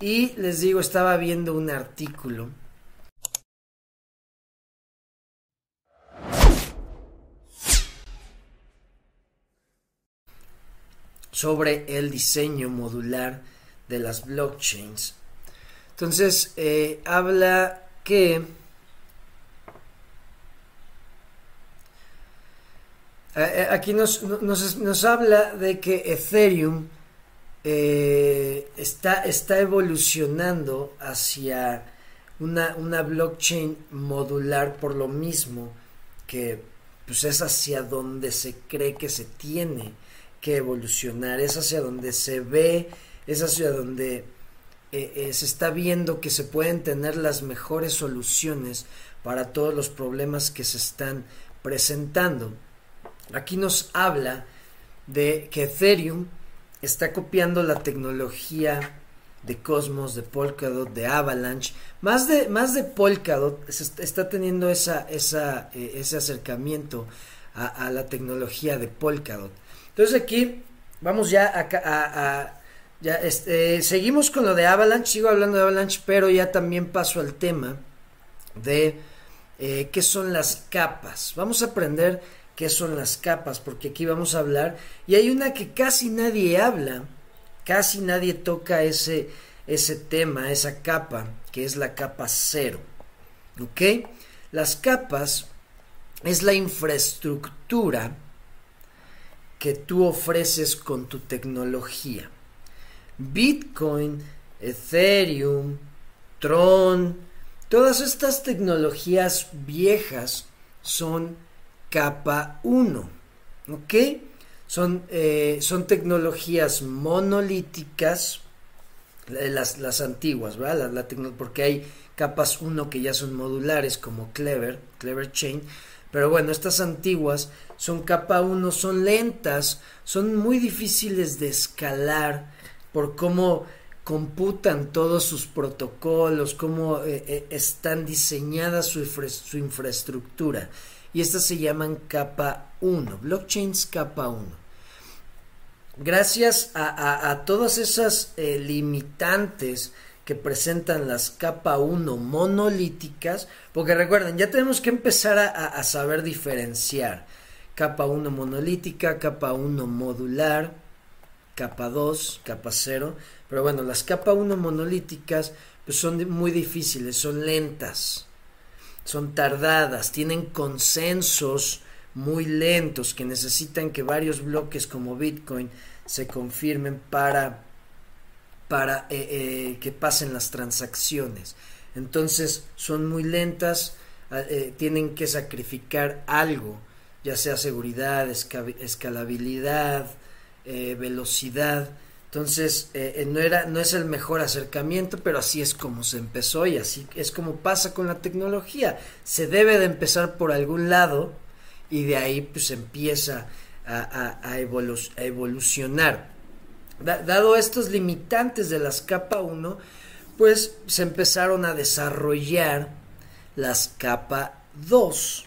Y les digo, estaba viendo un artículo sobre el diseño modular de las blockchains. Entonces, eh, habla que aquí nos, nos, habla de que Ethereum eh, está, está evolucionando hacia una, una, blockchain modular por lo mismo que pues es hacia donde se cree que se tiene que evolucionar, es hacia donde se ve, es hacia donde eh, eh, se está viendo que se pueden tener las mejores soluciones para todos los problemas que se están presentando. Aquí nos habla de que Ethereum está copiando la tecnología de Cosmos, de Polkadot, de Avalanche, más de, más de Polkadot está teniendo esa, esa, eh, ese acercamiento a, la tecnología de Polkadot. Entonces aquí vamos ya a, ya este, seguimos con lo de Avalanche, sigo hablando de Avalanche, pero ya también paso al tema de eh, qué son las capas. Vamos a aprender qué son las capas, porque aquí vamos a hablar, y hay una que casi nadie habla, casi nadie toca ese, ese tema, esa capa, que es la capa cero. ¿Ok? Las capas es la infraestructura que tú ofreces con tu tecnología. Bitcoin, Ethereum, Tron, todas estas tecnologías viejas son capa 1. ¿Ok? Son, eh, son tecnologías monolíticas, eh, las, las antiguas, ¿verdad? La, porque hay capas 1 que ya son modulares como Clever, Clever Chain, pero bueno, estas antiguas son capa 1, son lentas, son muy difíciles de escalar por cómo computan todos sus protocolos, cómo eh, están diseñadas su, su, infraestructura. Y estas se llaman capa 1, blockchains capa 1. Gracias a, todas esas eh, limitantes que presentan las capa 1 monolíticas, porque recuerden, ya tenemos que empezar a, saber diferenciar capa 1 monolítica, capa 1 modular, capa 2, capa 0, pero bueno, las capa 1 monolíticas pues son muy difíciles, son lentas, son tardadas, tienen consensos muy lentos que necesitan que varios bloques como Bitcoin se confirmen para, para eh, eh, que pasen las transacciones. Entonces son muy lentas, eh, tienen que sacrificar algo, ya sea seguridad, escalabilidad, velocidad. Entonces, eh, eh, no, era, no es el mejor acercamiento, pero así es como se empezó y así es como pasa con la tecnología. Se debe de empezar por algún lado y de ahí pues empieza a, evolucionar. dado estos limitantes de las capa 1, pues se empezaron a desarrollar las capa 2.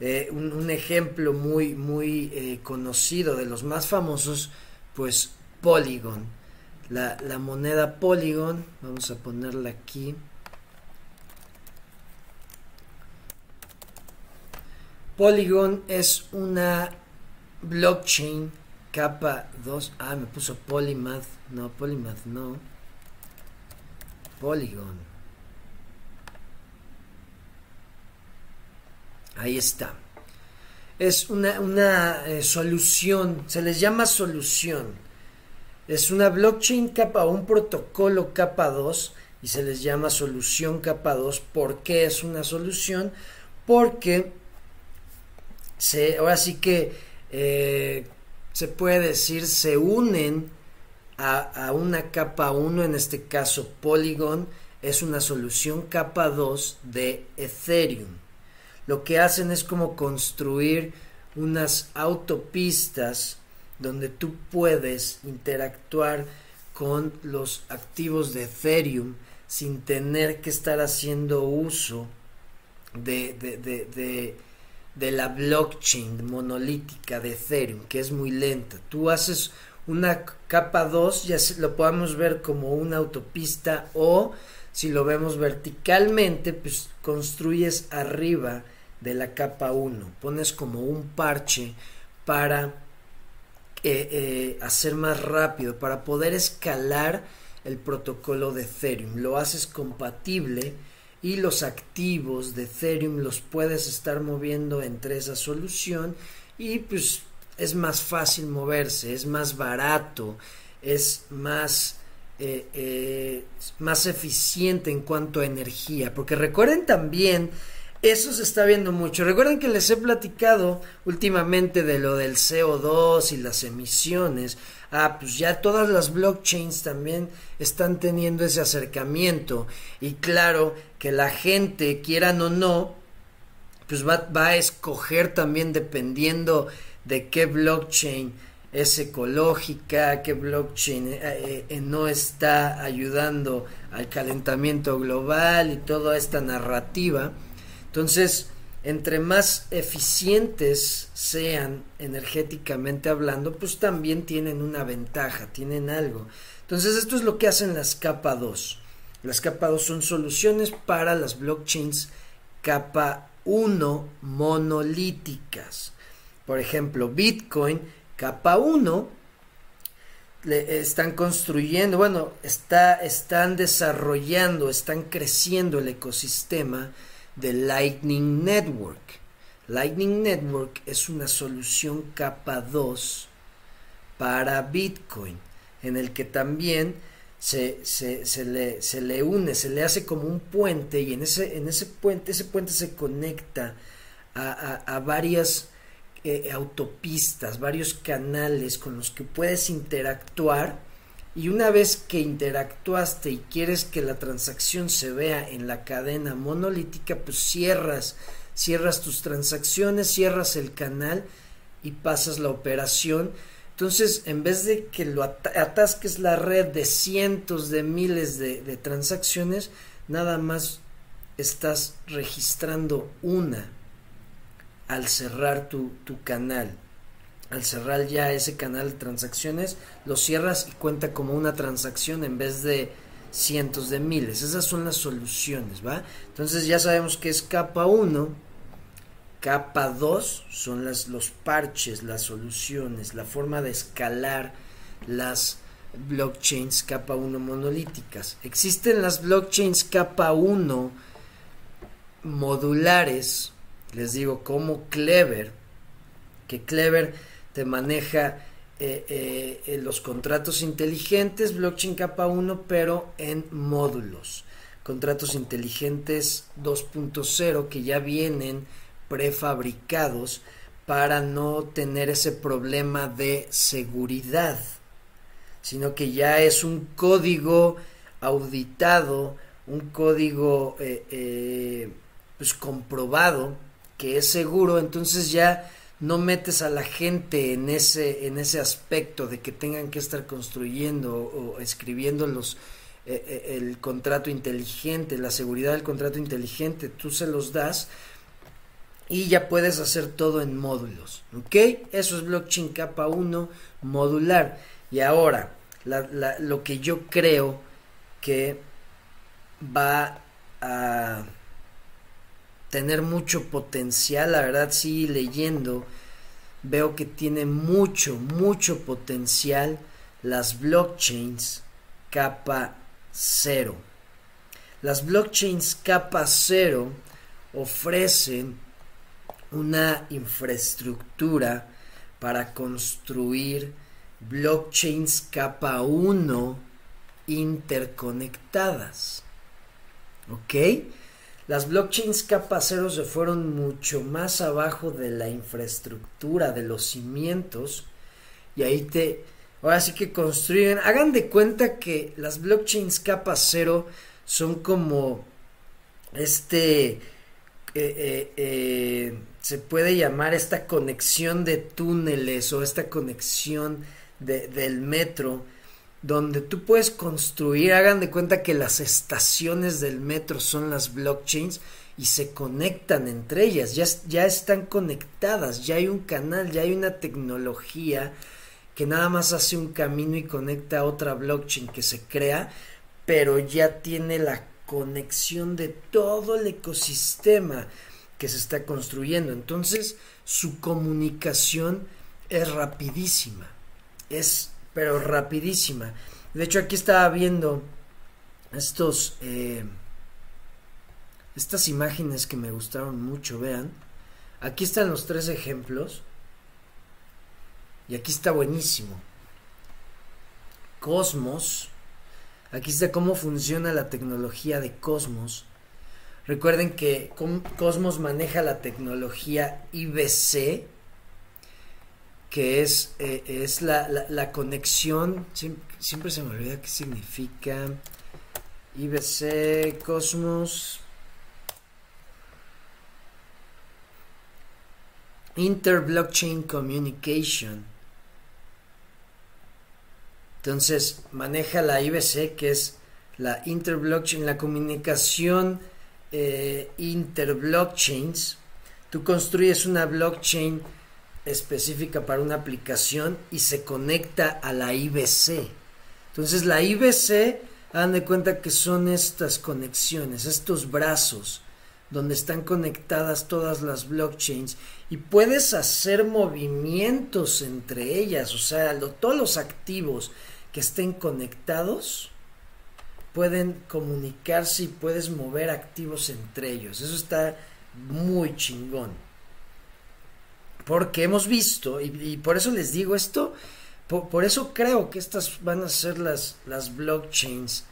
Eh, un, ejemplo muy, muy conocido de los más famosos, pues Polygon. La, la, moneda Polygon, vamos a ponerla aquí. Polygon es una blockchain capa 2. Ah, me puso Polymath. No, Polymath no. Polygon. Ahí está. Es una, eh, solución, se les llama solución. Es una blockchain capa, un protocolo capa 2 y se les llama solución capa 2. ¿Por qué es una solución? Porque se, ahora sí que eh, se puede decir se unen a, a una capa 1, en este caso Polygon, es una solución capa 2 de Ethereum lo que hacen es como construir unas autopistas donde tú puedes interactuar con los activos de Ethereum sin tener que estar haciendo uso de, de, de, la blockchain monolítica de Ethereum, que es muy lenta. Tú haces una capa 2 ya lo podamos ver como una autopista o si lo vemos verticalmente, pues construyes arriba de la capa 1, pones como un parche para eh, eh, hacer más rápido, para poder escalar el protocolo de Ethereum. Lo haces compatible y los activos de Ethereum los puedes estar moviendo entre esa solución y pues es más fácil moverse, es más barato, es más, eh, más eficiente en cuanto a energía. Porque recuerden también, eso se está viendo mucho. Recuerden que les he platicado últimamente de lo del CO2 y las emisiones. Ah, pues ya todas las blockchains también están teniendo ese acercamiento. Y claro que la gente, quieran o no, pues va, va a escoger también dependiendo de qué blockchain es ecológica, qué blockchain eh, eh, no está ayudando al calentamiento global y toda esta narrativa. Entonces, entre más eficientes sean energéticamente hablando, pues también tienen una ventaja, tienen algo. Entonces, esto es lo que hacen las capa 2. Las capa 2 son soluciones para las blockchains capa 1 monolíticas. Por ejemplo, Bitcoin, capa 1, le están construyendo, bueno, está, están desarrollando, están creciendo el ecosistema de Lightning Network. Lightning Network es una solución capa 2 para Bitcoin, en el que también se, se, se, le, se, le, une, se le hace como un puente y en ese, en ese puente, ese puente se conecta a, a, a varias eh, autopistas, varios canales con los que puedes interactuar y una vez que interactuaste y quieres que la transacción se vea en la cadena monolítica, pues cierras, cierras tus transacciones, cierras el canal y pasas la operación. Entonces, en vez de que lo atasques la red de cientos de miles de, de transacciones, nada más estás registrando una al cerrar tu, canal. Al cerrar ya ese canal de transacciones, lo cierras y cuenta como una transacción en vez de cientos de miles. Esas son las soluciones, ¿va? Entonces ya sabemos que es capa 1, capa 2 son las, los parches, las soluciones, la forma de escalar las blockchains capa 1 monolíticas. Existen las blockchains capa 1 modulares les digo, como Clever, que Clever te maneja eh, eh, eh, los contratos inteligentes, blockchain capa 1, pero en módulos. Contratos inteligentes 2.0 que ya vienen prefabricados para no tener ese problema de seguridad, sino que ya es un código auditado, un código pues comprobado que es seguro, entonces ya no metes a la gente en ese, en ese aspecto de que tengan que estar construyendo o, escribiendo los, eh, eh, el contrato inteligente, la seguridad del contrato inteligente, tú se los das y ya puedes hacer todo en módulos, ¿ok? Eso es blockchain capa 1 modular. Y ahora, lo que yo creo que va a tener mucho potencial, la verdad sí leyendo veo que tiene mucho, mucho potencial las blockchains capa cero. Las blockchains capa cero ofrecen una infraestructura para construir blockchains capa 1 interconectadas. ¿Ok? Las blockchains capa cero se fueron mucho más abajo de la infraestructura, de los cimientos, y ahí te, ahora sí que construyen, hagan de cuenta que las blockchains capa cero son como este, eh, eh, eh, se puede llamar esta conexión de túneles o esta conexión de, del metro donde tú puedes construir, hagan de cuenta que las estaciones del metro son las blockchains y se conectan entre ellas, ya, ya están conectadas, ya hay un canal, ya hay una tecnología que nada más hace un camino y conecta a otra blockchain que se crea, pero ya tiene la conexión de todo el ecosistema que se está construyendo. Entonces, su comunicación es rapidísima. Es, pero rapidísima. De hecho, aquí estaba viendo estos, eh, estas imágenes que me gustaron mucho. Vean, aquí están los tres ejemplos. Y aquí está buenísimo. Cosmos. Aquí está cómo funciona la tecnología de Cosmos. Recuerden que Cosmos maneja la tecnología IBC, que es, eh, es la, la, conexión, siempre, se me olvida qué significa IBC, Cosmos, Inter-Blockchain Communication. Entonces, maneja la IBC, que es la interblockchain, la comunicación eh, interblockchains. Tú construyes una blockchain específica para una aplicación y se conecta a la IBC. Entonces, la IBC, hagan de cuenta que son estas conexiones, estos brazos donde están conectadas todas las blockchains y puedes hacer movimientos entre ellas, o sea, todos los activos que estén conectados pueden comunicarse y puedes mover activos entre ellos. Eso está muy chingón. Porque hemos visto, y, por eso les digo esto, por, eso creo que estas van a ser las, las blockchains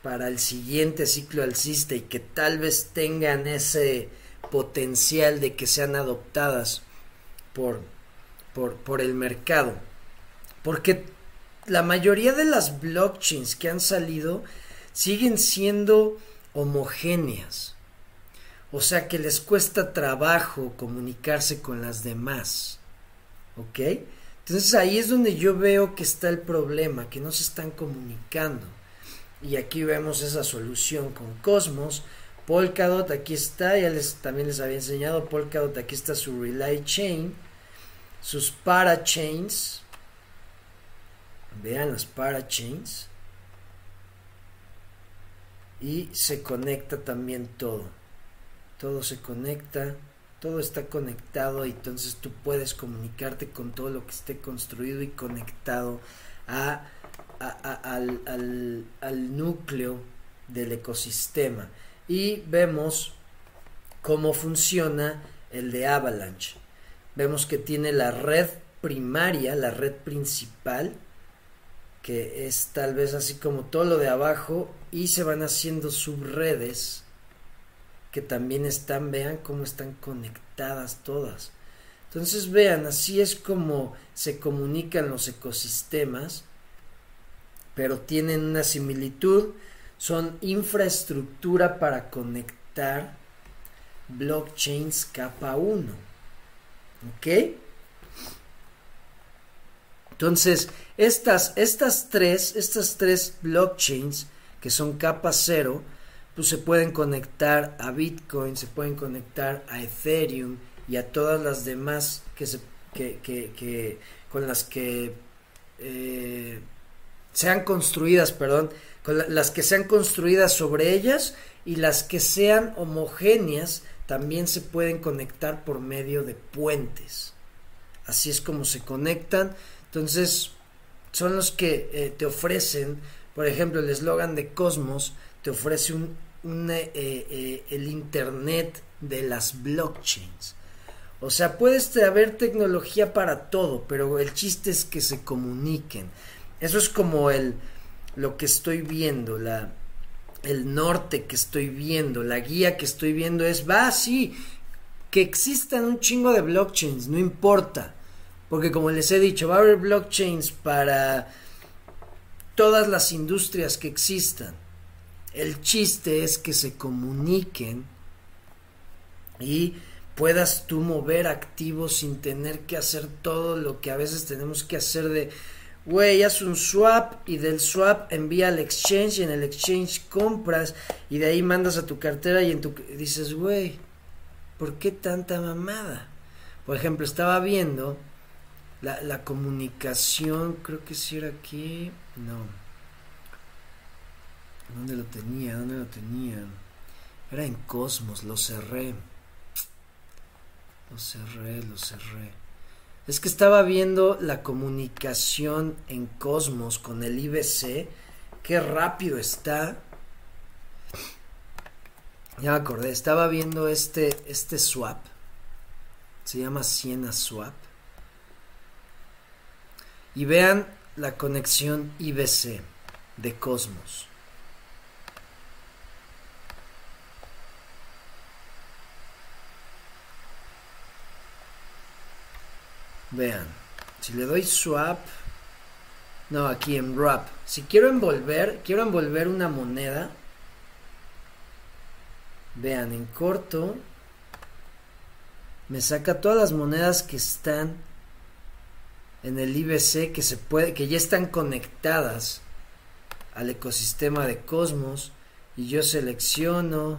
para el siguiente ciclo alcista y que tal vez tengan ese potencial de que sean adoptadas por, por, por el mercado. Porque la mayoría de las blockchains que han salido siguen siendo homogéneas. O sea que les cuesta trabajo comunicarse con las demás. ¿Ok? Entonces ahí es donde yo veo que está el problema, que no se están comunicando. Y aquí vemos esa solución con Cosmos. Polkadot aquí está, ya les, también les había enseñado Polkadot, aquí está su Relay Chain, sus parachains, Vean las parachains. Y se conecta también todo. Todo se conecta, todo está conectado y entonces tú puedes comunicarte con todo lo que esté construido y conectado al núcleo del ecosistema. Y vemos cómo funciona el de Avalanche. Vemos que tiene la red primaria, la red principal, que es tal vez así como todo lo de abajo y se van haciendo subredes que también están, vean cómo están conectadas todas. Entonces vean, así es como se comunican los ecosistemas, pero tienen una similitud, son infraestructura para conectar blockchains capa 1. ¿Ok? Entonces, estas, estas tres, estas tres blockchains que son capa cero, pues se pueden conectar a Bitcoin, se pueden conectar a Ethereum y a todas las demás que se, que, que, con las que eh, sean construidas, perdón, con las que sean construidas sobre ellas y las que sean homogéneas también se pueden conectar por medio de puentes. Así es como se conectan entonces, son los que eh, te ofrecen, por ejemplo, el eslogan de Cosmos te ofrece un, eh, eh, el Internet de las blockchains. O sea, puede haber tecnología para todo, pero el chiste es que se comuniquen. Eso es como el lo que estoy viendo, la el norte que estoy viendo, la guía que estoy viendo es, va, sí, que existan un chingo de blockchains, no importa. Porque como les he dicho, va a haber blockchains para todas las industrias que existan. El chiste es que se comuniquen y puedas tú mover activos sin tener que hacer todo lo que a veces tenemos que hacer de, güey, haz un swap y del swap envía al exchange y en el exchange compras y de ahí mandas a tu cartera y en tu dices, güey, ¿por qué tanta mamada? Por ejemplo, estaba viendo la, la comunicación, creo que si era aquí, no. ¿Dónde lo tenía? ¿Dónde lo tenía? Era en Cosmos, lo cerré. Lo cerré, lo cerré. Es que estaba viendo la comunicación en Cosmos con el IBC. Qué rápido está. Ya me acordé, estaba viendo este, este swap. Se llama Siena Swap. Y vean la conexión IBC de Cosmos. Vean, si le doy swap, no, aquí en wrap. Si quiero envolver, quiero envolver una moneda. Vean, en corto me saca todas las monedas que están en el IBC que se puede que ya están conectadas al ecosistema de Cosmos y yo selecciono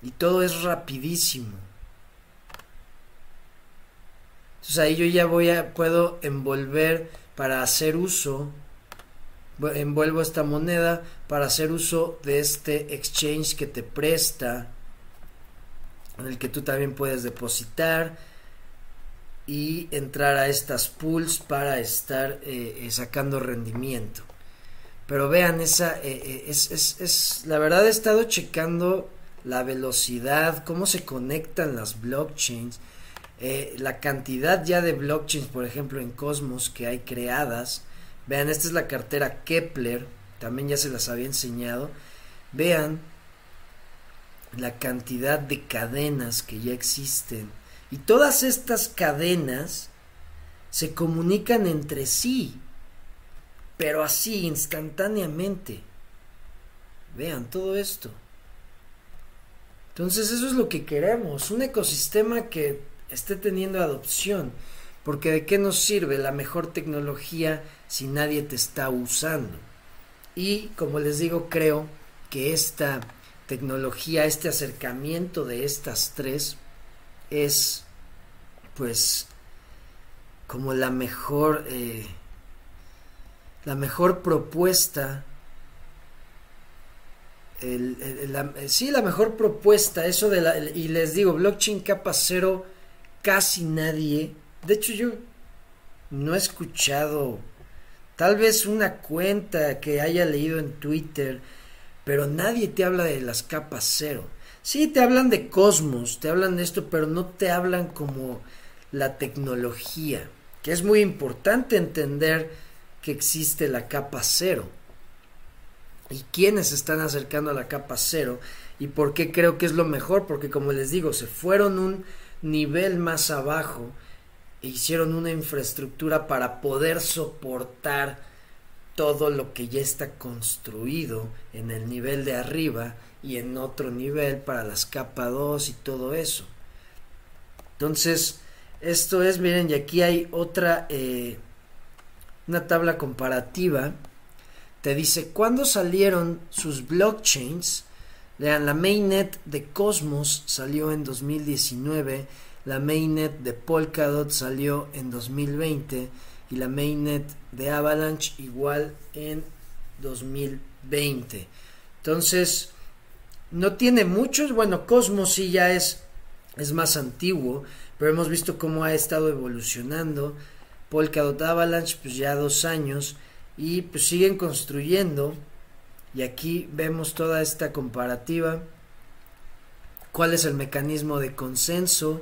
y todo es rapidísimo. Entonces ahí yo ya voy a, puedo envolver para hacer uso, envuelvo esta moneda para hacer uso de este exchange que te presta, en el que tú también puedes depositar y entrar a estas pools para estar eh, eh, sacando rendimiento. Pero vean, esa eh, es, es, es, la verdad he estado checando la velocidad, cómo se conectan las blockchains eh, la cantidad ya de blockchains, por ejemplo, en Cosmos que hay creadas. Vean, esta es la cartera Kepler, también ya se las había enseñado. Vean la cantidad de cadenas que ya existen. Y todas estas cadenas se comunican entre sí, pero así, instantáneamente. Vean todo esto. Entonces eso es lo que queremos, un ecosistema que esté teniendo adopción. Porque de qué nos sirve la mejor tecnología si nadie te está usando. Y como les digo, creo que esta tecnología, este acercamiento de estas tres es pues como la mejor eh, la mejor propuesta el, sí la mejor propuesta eso de la y les digo blockchain capa cero casi nadie, de hecho yo no he escuchado tal vez una cuenta que haya leído en Twitter, pero nadie te habla de las capas cero. Sí, te hablan de Cosmos, te hablan de esto, pero no te hablan como la tecnología, que es muy importante entender que existe la capa cero. Y quiénes están acercando a la capa cero y por qué creo que es lo mejor, porque como les digo, se fueron un nivel más abajo e hicieron una infraestructura para poder soportar todo lo que ya está construido en el nivel de arriba y en otro nivel para las capa 2 y todo eso. Entonces, esto es, miren, y aquí hay otra, eh, una tabla comparativa. Te dice cuándo salieron sus blockchains la mainnet de Cosmos salió en 2019, la mainnet de Polkadot salió en 2020 y la mainnet de Avalanche igual en 2020. Entonces, no tiene muchos, bueno, Cosmos sí ya es, es más antiguo, pero hemos visto cómo ha estado evolucionando. Polkadot Avalanche, pues ya dos años, y pues siguen construyendo y aquí vemos toda esta comparativa. ¿Cuál es el mecanismo de consenso?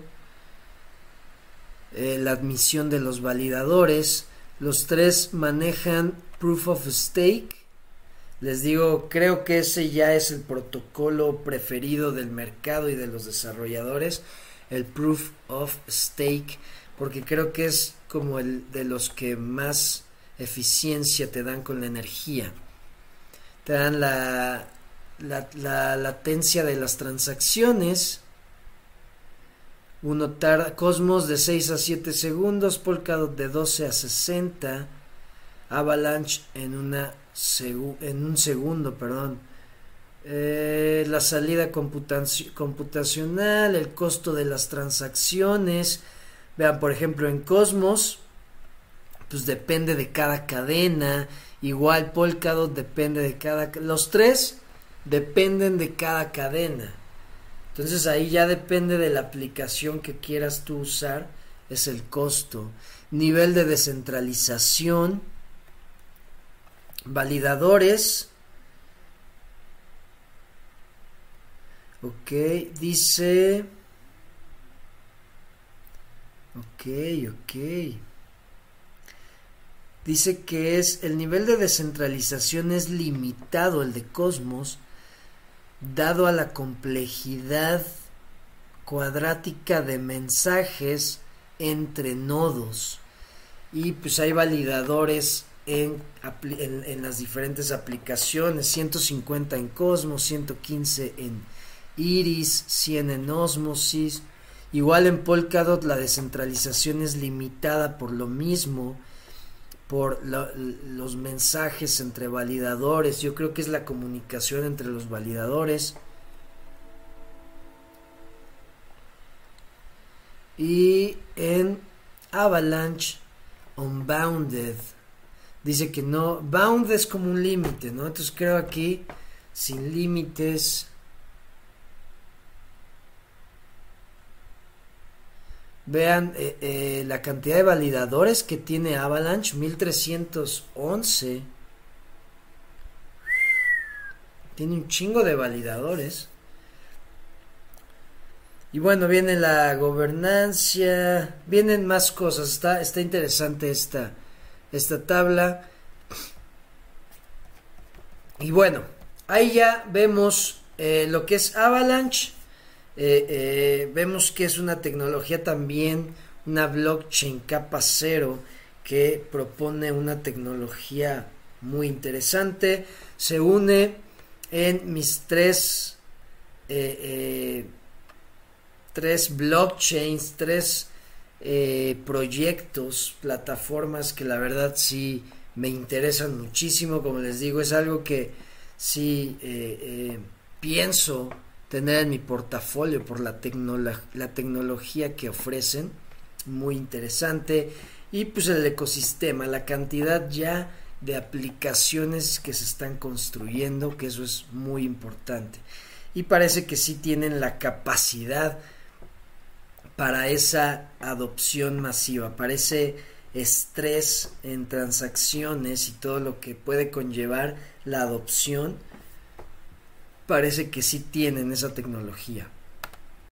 Eh, la admisión de los validadores. Los tres manejan proof of stake. Les digo, creo que ese ya es el protocolo preferido del mercado y de los desarrolladores, el proof of stake, porque creo que es como el de los que más eficiencia te dan con la energía te dan la, la, latencia de las transacciones. Cosmos de 6 a 7 segundos, Polkadot de 12 a 60, Avalanche en, una en un segundo, perdón. Eh, la salida computacional, el costo de las transacciones. Vean, por ejemplo, en Cosmos, pues depende de cada cadena. Igual Polkadot depende de cada... Los tres dependen de cada cadena. Entonces ahí ya depende de la aplicación que quieras tú usar, es el costo. Nivel de descentralización, validadores. Ok, dice... Ok, ok. Dice que es el nivel de descentralización es limitado el de Cosmos dado a la complejidad cuadrática de mensajes entre nodos. Y pues hay validadores en, en, las diferentes aplicaciones. 150 en Cosmos 115 en Iris 100 en Osmosis. Igual en Polkadot la descentralización es limitada por lo mismo por los mensajes entre validadores. Yo creo que es la comunicación entre los validadores. Y en Avalanche Unbounded dice que no, bound es como un límite, ¿no? Entonces creo aquí sin límites Vean eh, eh, la cantidad de validadores que tiene Avalanche, 1311. Tiene un chingo de validadores. Y bueno, viene la gobernancia, vienen más cosas. Está, está interesante esta, esta tabla. Y bueno, ahí ya vemos eh, lo que es Avalanche eh, eh, vemos que es una tecnología también, una blockchain capa cero que propone una tecnología muy interesante. Se une en mis tres, eh, tres blockchains, tres proyectos, plataformas que la verdad sí me interesan muchísimo. Como les digo, es algo que sí pienso tener en mi portafolio por la, la tecnología que ofrecen, muy interesante, y pues el ecosistema, la cantidad ya de aplicaciones que se están construyendo, que eso es muy importante. Y parece que sí tienen la capacidad para esa adopción masiva, parece estrés en transacciones y todo lo que puede conllevar la adopción parece que sí tienen esa tecnología.